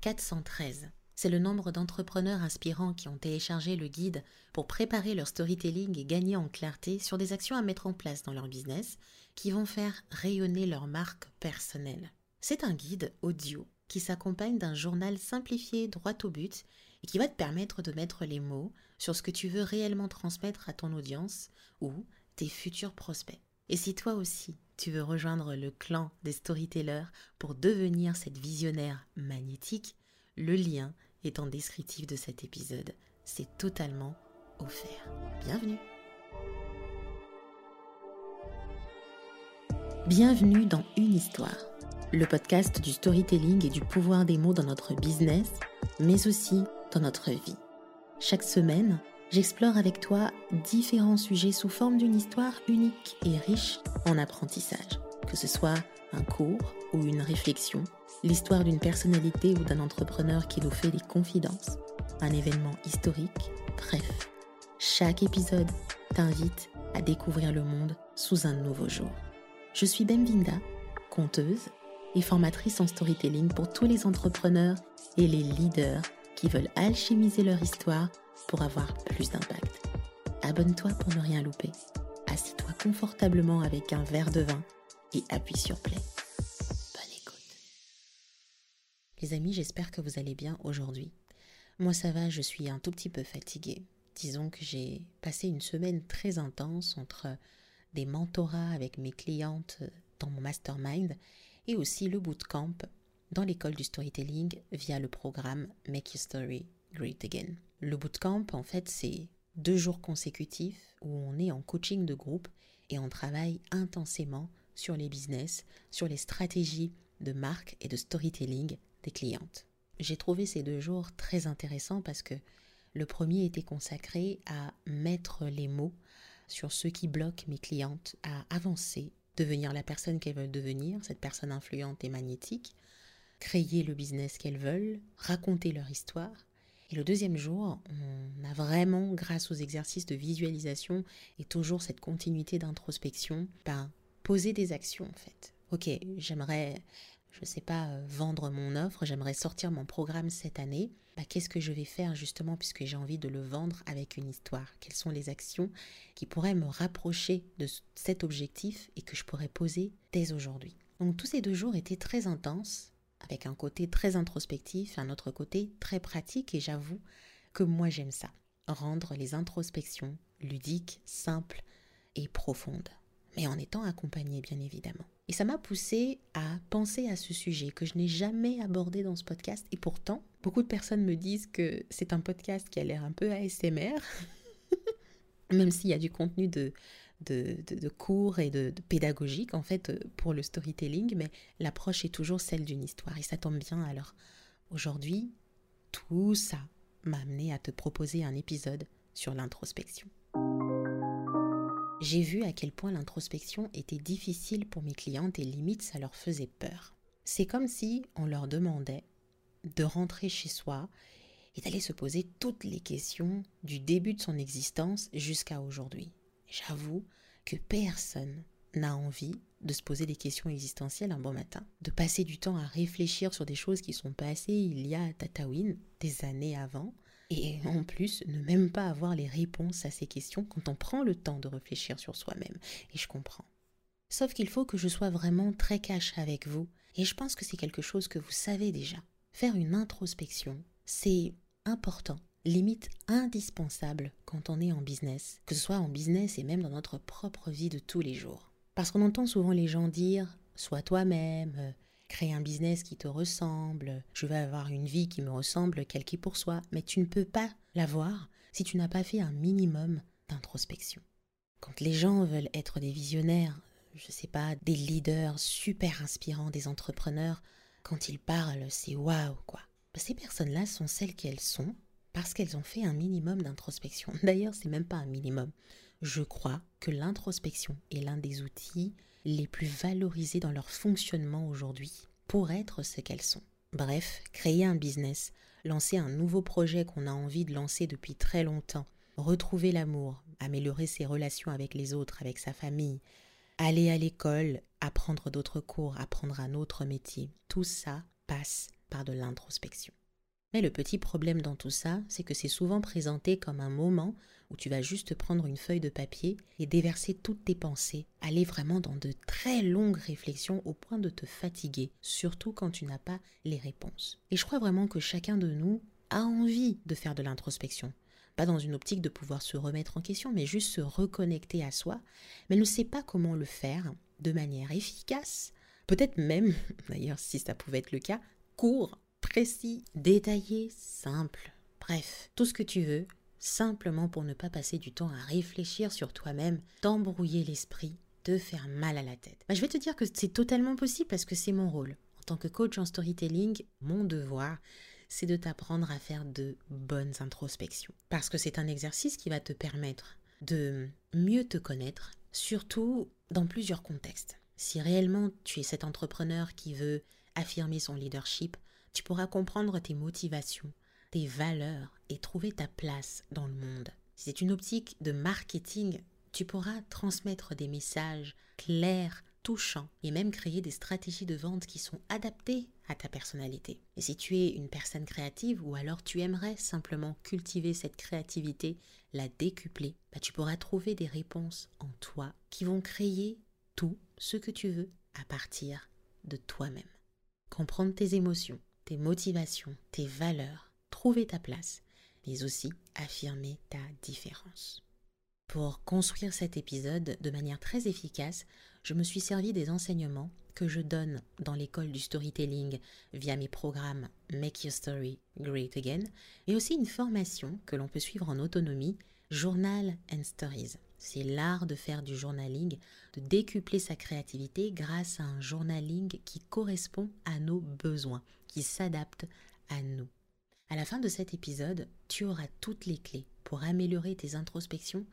413. C'est le nombre d'entrepreneurs inspirants qui ont téléchargé le guide pour préparer leur storytelling et gagner en clarté sur des actions à mettre en place dans leur business qui vont faire rayonner leur marque personnelle. C'est un guide audio qui s'accompagne d'un journal simplifié droit au but et qui va te permettre de mettre les mots sur ce que tu veux réellement transmettre à ton audience ou tes futurs prospects. Et si toi aussi, tu veux rejoindre le clan des storytellers pour devenir cette visionnaire magnétique, le lien est en descriptif de cet épisode. C'est totalement offert. Bienvenue Bienvenue dans Une histoire, le podcast du storytelling et du pouvoir des mots dans notre business, mais aussi dans notre vie. Chaque semaine, j'explore avec toi différents sujets sous forme d'une histoire unique et riche en apprentissage, que ce soit un cours ou une réflexion, l'histoire d'une personnalité ou d'un entrepreneur qui nous fait des confidences, un événement historique, bref. Chaque épisode t'invite à découvrir le monde sous un nouveau jour. Je suis Bemvinda, conteuse et formatrice en storytelling pour tous les entrepreneurs et les leaders qui veulent alchimiser leur histoire pour avoir plus d'impact. Abonne-toi pour ne rien louper. Assis-toi confortablement avec un verre de vin et appuie sur play. Bonne écoute. Les amis, j'espère que vous allez bien aujourd'hui. Moi ça va, je suis un tout petit peu fatiguée. Disons que j'ai passé une semaine très intense entre des mentorats avec mes clientes dans mon mastermind et aussi le bootcamp dans l'école du storytelling via le programme Make Your Story Great Again. Le bootcamp, en fait, c'est deux jours consécutifs où on est en coaching de groupe et on travaille intensément sur les business, sur les stratégies de marque et de storytelling des clientes. J'ai trouvé ces deux jours très intéressants parce que le premier était consacré à mettre les mots sur ce qui bloque mes clientes à avancer, devenir la personne qu'elles veulent devenir, cette personne influente et magnétique, créer le business qu'elles veulent, raconter leur histoire. Et le deuxième jour, on a vraiment, grâce aux exercices de visualisation et toujours cette continuité d'introspection, ben, poser des actions en fait. Ok, j'aimerais, je ne sais pas, euh, vendre mon offre, j'aimerais sortir mon programme cette année. Ben, Qu'est-ce que je vais faire justement puisque j'ai envie de le vendre avec une histoire? Quelles sont les actions qui pourraient me rapprocher de cet objectif et que je pourrais poser dès aujourd'hui? Donc tous ces deux jours étaient très intenses avec un côté très introspectif, un autre côté très pratique, et j'avoue que moi j'aime ça, rendre les introspections ludiques, simples et profondes, mais en étant accompagné bien évidemment. Et ça m'a poussé à penser à ce sujet que je n'ai jamais abordé dans ce podcast, et pourtant, beaucoup de personnes me disent que c'est un podcast qui a l'air un peu ASMR, même s'il y a du contenu de, de, cours et de, pédagogique en fait pour le storytelling, mais l'approche est toujours celle d'une histoire et ça tombe bien. Alors aujourd'hui, tout ça m'a amené à te proposer un épisode sur l'introspection. J'ai vu à quel point l'introspection était difficile pour mes clientes et limite ça leur faisait peur. C'est comme si on leur demandait de rentrer chez soi et d'aller se poser toutes les questions du début de son existence jusqu'à aujourd'hui. J'avoue que personne n'a envie de se poser des questions existentielles un bon matin, de passer du temps à réfléchir sur des choses qui sont passées il y a Tatawin, des années avant, et en plus ne même pas avoir les réponses à ces questions quand on prend le temps de réfléchir sur soi-même. Et je comprends. Sauf qu'il faut que je sois vraiment très cash avec vous, et je pense que c'est quelque chose que vous savez déjà. Faire une introspection, c'est important limite indispensable quand on est en business, que ce soit en business et même dans notre propre vie de tous les jours. Parce qu'on entend souvent les gens dire sois toi-même, euh, crée un business qui te ressemble, je vais avoir une vie qui me ressemble, quel qui pour soi, mais tu ne peux pas l'avoir si tu n'as pas fait un minimum d'introspection. Quand les gens veulent être des visionnaires, je sais pas, des leaders super inspirants, des entrepreneurs, quand ils parlent, c'est waouh quoi. Ces personnes-là sont celles qu'elles sont, parce qu'elles ont fait un minimum d'introspection. D'ailleurs, c'est même pas un minimum. Je crois que l'introspection est l'un des outils les plus valorisés dans leur fonctionnement aujourd'hui pour être ce qu'elles sont. Bref, créer un business, lancer un nouveau projet qu'on a envie de lancer depuis très longtemps, retrouver l'amour, améliorer ses relations avec les autres, avec sa famille, aller à l'école, apprendre d'autres cours, apprendre un autre métier, tout ça passe par de l'introspection. Mais le petit problème dans tout ça, c'est que c'est souvent présenté comme un moment où tu vas juste prendre une feuille de papier et déverser toutes tes pensées, aller vraiment dans de très longues réflexions au point de te fatiguer, surtout quand tu n'as pas les réponses. Et je crois vraiment que chacun de nous a envie de faire de l'introspection. Pas dans une optique de pouvoir se remettre en question, mais juste se reconnecter à soi, mais ne sait pas comment le faire de manière efficace, peut-être même, d'ailleurs si ça pouvait être le cas, court précis, détaillé, simple. Bref, tout ce que tu veux, simplement pour ne pas passer du temps à réfléchir sur toi-même, t'embrouiller l'esprit, te faire mal à la tête. Bah, je vais te dire que c'est totalement possible parce que c'est mon rôle. En tant que coach en storytelling, mon devoir, c'est de t'apprendre à faire de bonnes introspections. Parce que c'est un exercice qui va te permettre de mieux te connaître, surtout dans plusieurs contextes. Si réellement tu es cet entrepreneur qui veut affirmer son leadership, tu pourras comprendre tes motivations, tes valeurs et trouver ta place dans le monde. Si c'est une optique de marketing, tu pourras transmettre des messages clairs, touchants et même créer des stratégies de vente qui sont adaptées à ta personnalité. Et si tu es une personne créative ou alors tu aimerais simplement cultiver cette créativité, la décupler, bah tu pourras trouver des réponses en toi qui vont créer tout ce que tu veux à partir de toi-même. Comprendre tes émotions, tes motivations, tes valeurs, trouver ta place, mais aussi affirmer ta différence. Pour construire cet épisode de manière très efficace, je me suis servi des enseignements que je donne dans l'école du storytelling via mes programmes Make Your Story Great Again, et aussi une formation que l'on peut suivre en autonomie, Journal and Stories. C'est l'art de faire du journaling, de décupler sa créativité grâce à un journaling qui correspond à nos besoins, qui s'adapte à nous. À la fin de cet épisode, tu auras toutes les clés pour améliorer tes introspections,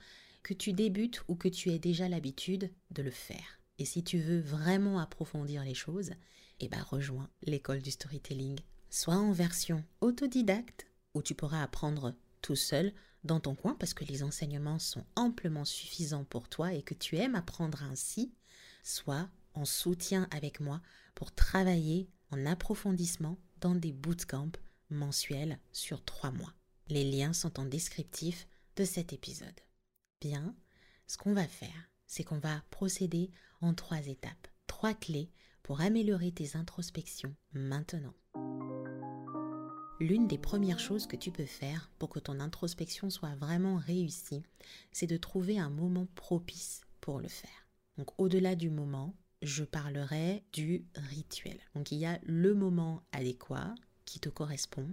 que tu débutes ou que tu aies déjà l'habitude de le faire. Et si tu veux vraiment approfondir les choses, eh ben rejoins l'école du storytelling, soit en version autodidacte, où tu pourras apprendre tout seul dans ton coin parce que les enseignements sont amplement suffisants pour toi et que tu aimes apprendre ainsi, soit en soutien avec moi pour travailler en approfondissement dans des bootcamps mensuels sur trois mois. Les liens sont en descriptif de cet épisode. Bien, ce qu'on va faire, c'est qu'on va procéder en trois étapes, trois clés pour améliorer tes introspections maintenant. L'une des premières choses que tu peux faire pour que ton introspection soit vraiment réussie, c'est de trouver un moment propice pour le faire. Donc au-delà du moment, je parlerai du rituel. Donc il y a le moment adéquat qui te correspond,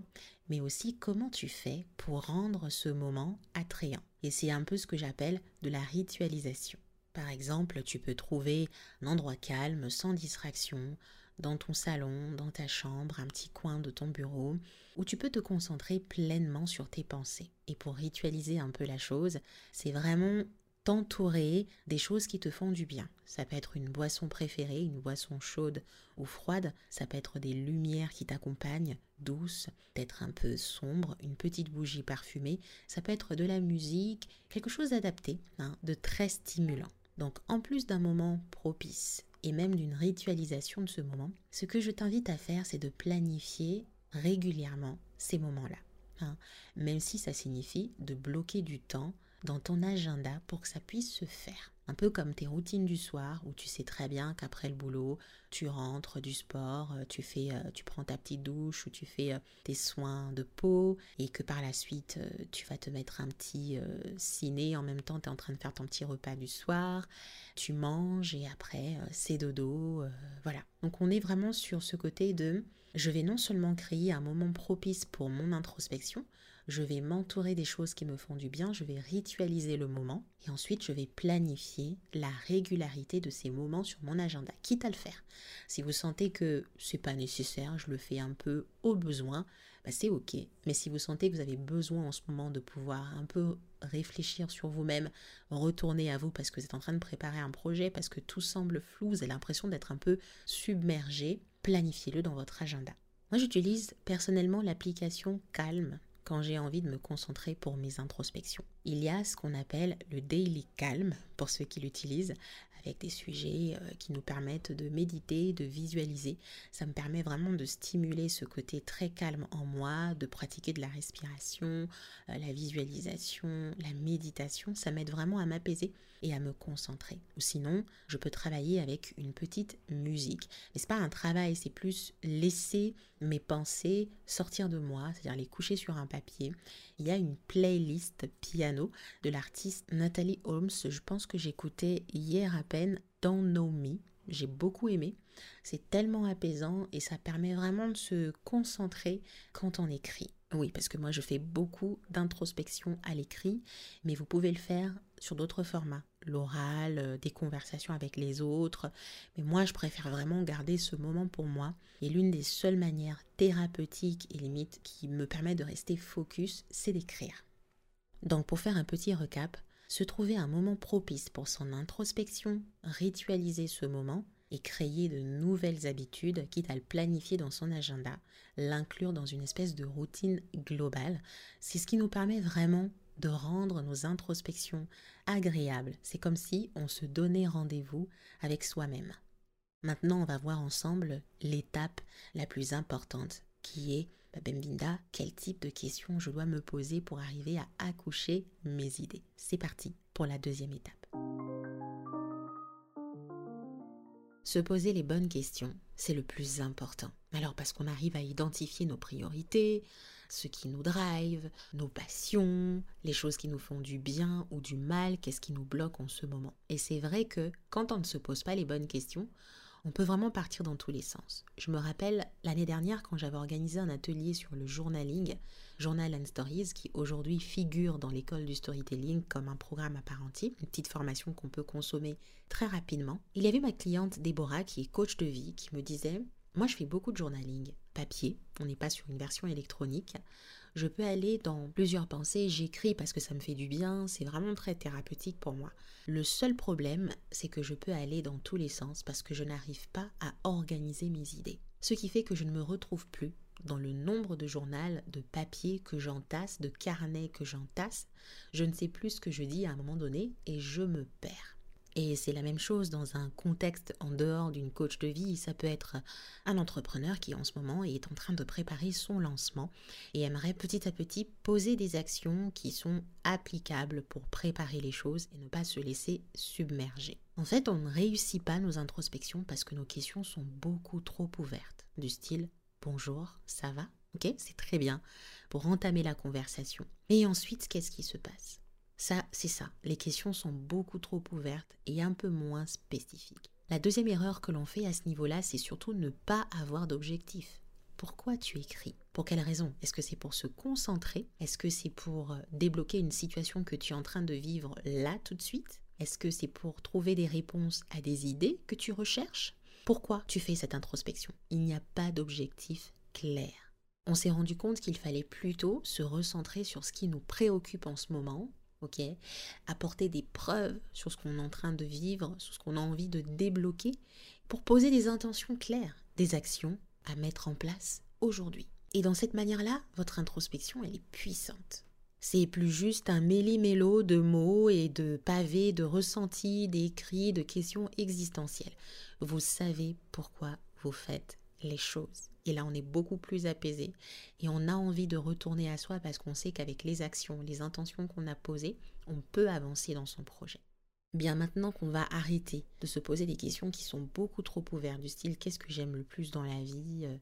mais aussi comment tu fais pour rendre ce moment attrayant. Et c'est un peu ce que j'appelle de la ritualisation. Par exemple, tu peux trouver un endroit calme, sans distraction, dans ton salon, dans ta chambre, un petit coin de ton bureau, où tu peux te concentrer pleinement sur tes pensées. Et pour ritualiser un peu la chose, c'est vraiment t'entourer des choses qui te font du bien. Ça peut être une boisson préférée, une boisson chaude ou froide, ça peut être des lumières qui t'accompagnent, douces, peut-être un peu sombres, une petite bougie parfumée, ça peut être de la musique, quelque chose d'adapté, hein, de très stimulant. Donc en plus d'un moment propice et même d'une ritualisation de ce moment, ce que je t'invite à faire, c'est de planifier régulièrement ces moments-là. Hein. même si ça signifie de bloquer du temps dans ton agenda pour que ça puisse se faire. Un peu comme tes routines du soir où tu sais très bien qu'après le boulot, tu rentres du sport, euh, tu fais euh, tu prends ta petite douche ou tu fais euh, tes soins de peau et que par la suite tu vas te mettre un petit ciné en même temps tu es en train de faire ton petit repas du soir, tu manges et après c'est dodo, voilà. Donc on est vraiment sur ce côté de je vais non seulement créer un moment propice pour mon introspection, je vais m'entourer des choses qui me font du bien, je vais ritualiser le moment et ensuite je vais planifier la régularité de ces moments sur mon agenda, quitte à le faire. Si vous sentez que c'est pas nécessaire, je le fais un peu au besoin, bah c'est ok. Mais si vous sentez que vous avez besoin en ce moment de pouvoir un peu réfléchir sur vous-même, retourner à vous parce que vous êtes en train de préparer un projet, parce que tout semble flou, vous avez l'impression d'être un peu submergé, planifiez-le dans votre agenda. Moi, j'utilise personnellement l'application Calm quand j'ai envie de me concentrer pour mes introspections. Il y a ce qu'on appelle le daily calm, pour ceux qui l'utilisent, avec des sujets euh, qui nous permettent de méditer, de visualiser. Ça me permet vraiment de stimuler ce côté très calme en moi, de pratiquer de la respiration, euh, la visualisation, la méditation. Ça m'aide vraiment à m'apaiser et à me concentrer. Ou sinon, je peux travailler avec une petite musique. Mais c'est pas un travail, c'est plus laisser mes pensées sortir de moi, c'est-à-dire les coucher sur un papier. Il y a une playlist piano de l'artiste Nathalie Holmes. Je pense que j'écoutais hier à peine dans Know Me. J'ai beaucoup aimé. C'est tellement apaisant et ça permet vraiment de se concentrer quand on écrit. Oui, parce que moi je fais beaucoup d'introspection à l'écrit, mais vous pouvez le faire sur d'autres formats, l'oral, euh, des conversations avec les autres. Mais moi je préfère vraiment garder ce moment pour moi. Et l'une des seules manières thérapeutiques et limites qui me permet de rester focus, c'est d'écrire. Donc pour faire un petit recap, se trouver un moment propice pour son introspection, ritualiser ce moment, et créer de nouvelles habitudes, quitte à le planifier dans son agenda, l'inclure dans une espèce de routine globale. C'est ce qui nous permet vraiment de rendre nos introspections agréables. C'est comme si on se donnait rendez-vous avec soi-même. Maintenant, on va voir ensemble l'étape la plus importante qui est, bah, Bemvinda, quel type de questions je dois me poser pour arriver à accoucher mes idées. C'est parti pour la deuxième étape. Se poser les bonnes questions, c'est le plus important. Alors parce qu'on arrive à identifier nos priorités, ce qui nous drive, nos passions, les choses qui nous font du bien ou du mal, qu'est-ce qui nous bloque en ce moment. Et c'est vrai que quand on ne se pose pas les bonnes questions, on peut vraiment partir dans tous les sens. Je me rappelle l'année dernière quand j'avais organisé un atelier sur le journaling, Journal and Stories, qui aujourd'hui figure dans l'école du storytelling comme un programme à part entière, une petite formation qu'on peut consommer très rapidement. Il y avait ma cliente Déborah qui est coach de vie qui me disait moi, je fais beaucoup de journaling papier, on n'est pas sur une version électronique. Je peux aller dans plusieurs pensées, j'écris parce que ça me fait du bien, c'est vraiment très thérapeutique pour moi. Le seul problème, c'est que je peux aller dans tous les sens parce que je n'arrive pas à organiser mes idées. Ce qui fait que je ne me retrouve plus dans le nombre de journaux, de papier que j'entasse, de carnets que j'entasse. Je ne sais plus ce que je dis à un moment donné et je me perds. Et c'est la même chose dans un contexte en dehors d'une coach de vie. Ça peut être un entrepreneur qui en ce moment est en train de préparer son lancement et aimerait petit à petit poser des actions qui sont applicables pour préparer les choses et ne pas se laisser submerger. En fait, on ne réussit pas nos introspections parce que nos questions sont beaucoup trop ouvertes, du style bonjour, ça va? Ok, c'est très bien pour entamer la conversation. Et ensuite, qu'est-ce qui se passe? Ça, c'est ça. Les questions sont beaucoup trop ouvertes et un peu moins spécifiques. La deuxième erreur que l'on fait à ce niveau-là, c'est surtout ne pas avoir d'objectif. Pourquoi tu écris? Pour quelle raison? Est-ce que c'est pour se concentrer? Est-ce que c'est pour euh, débloquer une situation que tu es en train de vivre là tout de suite? Est-ce que c'est pour trouver des réponses à des idées que tu recherches? Pourquoi tu fais cette introspection? Il n'y a pas d'objectif clair. On s'est rendu compte qu'il fallait plutôt se recentrer sur ce qui nous préoccupe en ce moment ok Apporter des preuves sur ce qu'on est en train de vivre, sur ce qu'on a envie de débloquer, pour poser des intentions claires, des actions à mettre en place aujourd'hui. Et dans cette manière-là, votre introspection, elle est puissante. C'est plus juste un méli-mélo de mots et de pavés, de ressentis, d'écrits, de questions existentielles. Vous savez pourquoi vous faites les choses. Et là, on est beaucoup plus apaisé et on a envie de retourner à soi parce qu'on sait qu'avec les actions, les intentions qu'on a posées, on peut avancer dans son projet. Bien maintenant qu'on va arrêter de se poser des questions qui sont beaucoup trop ouvertes du style qu'est-ce que j'aime le plus dans la vie, euh,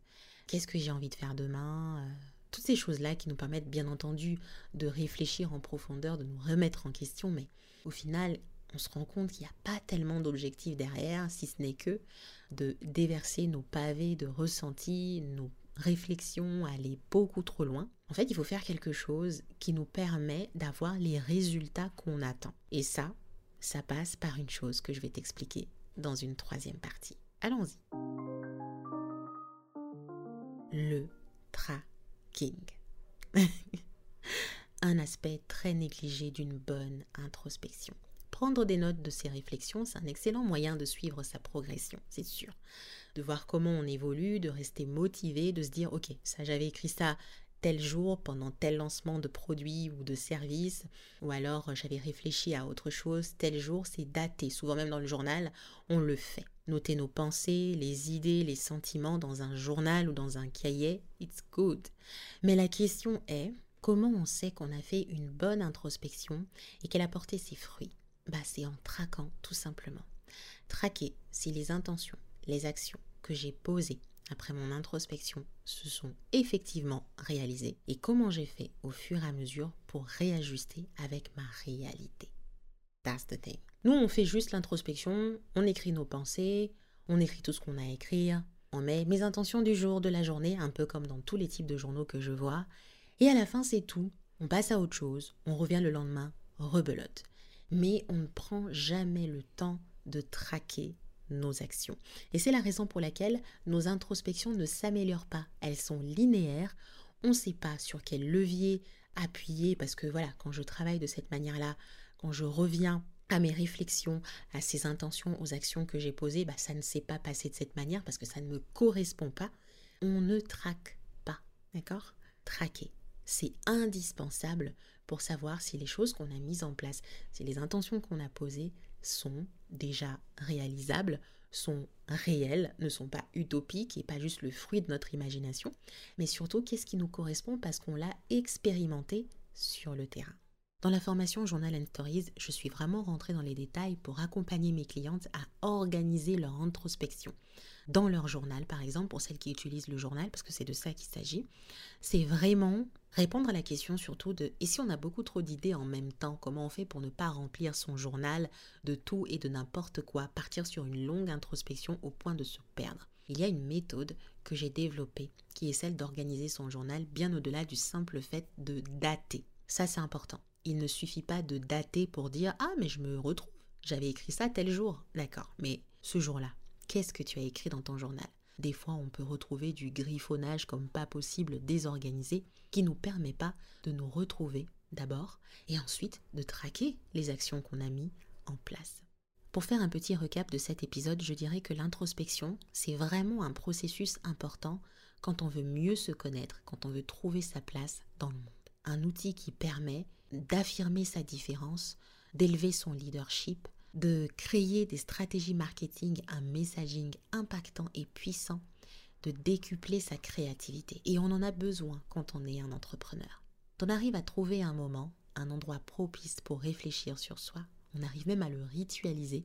qu'est-ce que j'ai envie de faire demain, euh, toutes ces choses-là qui nous permettent bien entendu de réfléchir en profondeur, de nous remettre en question, mais au final, on se rend compte qu'il n'y a pas tellement d'objectifs derrière, si ce n'est que de déverser nos pavés de ressentis, nos réflexions, aller beaucoup trop loin. En fait, il faut faire quelque chose qui nous permet d'avoir les résultats qu'on attend. Et ça, ça passe par une chose que je vais t'expliquer dans une troisième partie. Allons-y. Le tracking. Un aspect très négligé d'une bonne introspection. Prendre des notes de ces réflexions, c'est un excellent moyen de suivre sa progression, c'est sûr. De voir comment on évolue, de rester motivé, de se dire, ok, ça j'avais écrit ça tel jour pendant tel lancement de produit ou de service, ou alors euh, j'avais réfléchi à autre chose, tel jour, c'est daté. Souvent même dans le journal, on le fait. Noter nos pensées, les idées, les sentiments dans un journal ou dans un cahier, it's good. Mais la question est, comment on sait qu'on a fait une bonne introspection et qu'elle a porté ses fruits? Bah c'est en traquant tout simplement. Traquer si les intentions, les actions que j'ai posées après mon introspection se sont effectivement réalisées et comment j'ai fait au fur et à mesure pour réajuster avec ma réalité? That's the thing. Nous, on fait juste l'introspection, on écrit nos pensées, on écrit tout ce qu'on a à écrire, on met mes intentions du jour, de la journée, un peu comme dans tous les types de journaux que je vois, et à la fin, c'est tout. On passe à autre chose, on revient le lendemain, rebelote. Mais on ne prend jamais le temps de traquer nos actions. Et c'est la raison pour laquelle nos introspections ne s'améliorent pas. Elles sont linéaires. On ne sait pas sur quel levier appuyer parce que voilà, quand je travaille de cette manière-là, quand je reviens à mes réflexions, à ces intentions, aux actions que j'ai posées, bah, ça ne s'est pas passé de cette manière parce que ça ne me correspond pas. On ne traque pas, d'accord? Traquer, c'est indispensable pour savoir si les choses qu'on a mises en place, si les intentions qu'on a posées sont déjà réalisables, sont réelles, ne sont pas utopiques et pas juste le fruit de notre imagination, mais surtout qu'est-ce qui nous correspond parce qu'on l'a expérimenté sur le terrain? Dans la formation Journal and Stories, je suis vraiment rentrée dans les détails pour accompagner mes clientes à organiser leur introspection. Dans leur journal, par exemple, pour celles qui utilisent le journal, parce que c'est de ça qu'il s'agit, c'est vraiment Répondre à la question surtout de et si on a beaucoup trop d'idées en même temps, comment on fait pour ne pas remplir son journal de tout et de n'importe quoi, partir sur une longue introspection au point de se perdre? Il y a une méthode que j'ai développée qui est celle d'organiser son journal bien au-delà du simple fait de dater. Ça c'est important. Il ne suffit pas de dater pour dire ah mais je me retrouve, j'avais écrit ça tel jour. D'accord, mais ce jour-là, qu'est-ce que tu as écrit dans ton journal? Des fois, on peut retrouver du griffonnage comme pas possible désorganisé qui nous permet pas de nous retrouver d'abord et ensuite de traquer les actions qu'on a mis en place. Pour faire un petit recap de cet épisode, je dirais que l'introspection, c'est vraiment un processus important quand on veut mieux se connaître, quand on veut trouver sa place dans le monde. Un outil qui permet d'affirmer sa différence, d'élever son leadership, de créer des stratégies marketing, un messaging impactant et puissant, de décupler sa créativité. Et on en a besoin quand on est un entrepreneur. on arrive à trouver un moment, un endroit propice pour réfléchir sur soi, on arrive même à le ritualiser,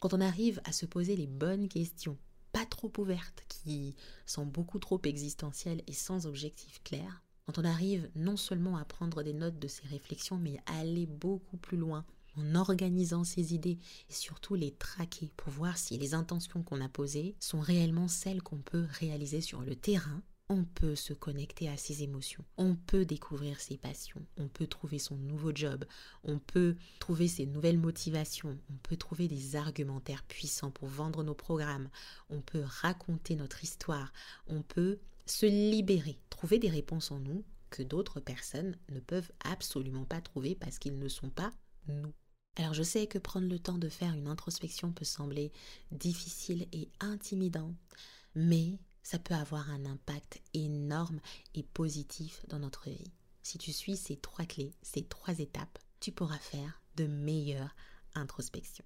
quand on arrive à se poser les bonnes questions, pas trop ouvertes, qui sont beaucoup trop existentielles et sans objectif clair, quand on arrive non seulement à prendre des notes de ces réflexions, mais à aller beaucoup plus loin en organisant ses idées et surtout les traquer pour voir si les intentions qu'on a posées sont réellement celles qu'on peut réaliser sur le terrain. On peut se connecter à ses émotions, on peut découvrir ses passions, on peut trouver son nouveau job, on peut trouver ses nouvelles motivations, on peut trouver des argumentaires puissants pour vendre nos programmes, on peut raconter notre histoire, on peut se libérer, trouver des réponses en nous que d'autres personnes ne peuvent absolument pas trouver parce qu'ils ne sont pas nous. Alors je sais que prendre le temps de faire une introspection peut sembler difficile et intimidant, mais ça peut avoir un impact énorme et positif dans notre vie. Si tu suis ces trois clés, ces trois étapes, tu pourras faire de meilleures introspections.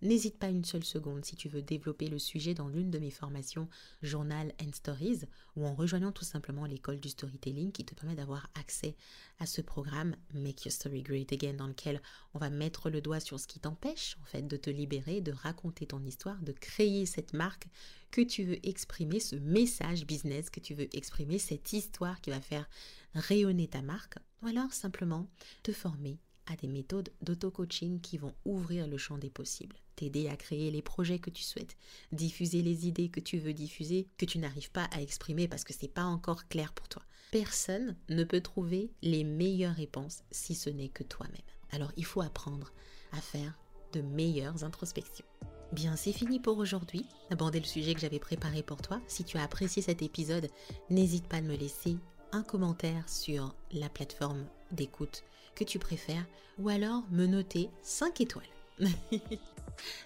N'hésite pas une seule seconde si tu veux développer le sujet dans l'une de mes formations Journal and Stories ou en rejoignant tout simplement l'école du storytelling qui te permet d'avoir accès à ce programme Make Your Story Great Again dans lequel on va mettre le doigt sur ce qui t'empêche en fait de te libérer, de raconter ton histoire, de créer cette marque que tu veux exprimer, ce message business que tu veux exprimer, cette histoire qui va faire rayonner ta marque ou alors simplement te former à des méthodes d'auto-coaching qui vont ouvrir le champ des possibles, t'aider à créer les projets que tu souhaites, diffuser les idées que tu veux diffuser, que tu n'arrives pas à exprimer parce que c'est pas encore clair pour toi. Personne ne peut trouver les meilleures réponses si ce n'est que toi-même. Alors il faut apprendre à faire de meilleures introspections. Bien, c'est fini pour aujourd'hui. Aborder le sujet que j'avais préparé pour toi. Si tu as apprécié cet épisode, n'hésite pas à me laisser un commentaire sur la plateforme d'écoute que tu préfères ou alors me noter 5 étoiles.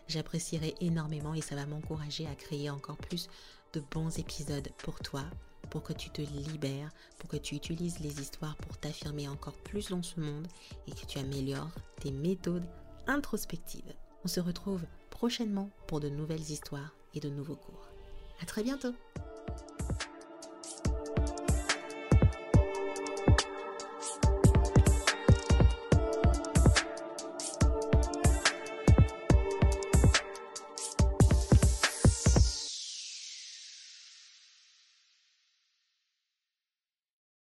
J'apprécierai énormément et ça va m'encourager à créer encore plus de bons épisodes pour toi, pour que tu te libères, pour que tu utilises les histoires pour t'affirmer encore plus dans ce monde et que tu améliores tes méthodes introspectives. On se retrouve prochainement pour de nouvelles histoires et de nouveaux cours. À très bientôt!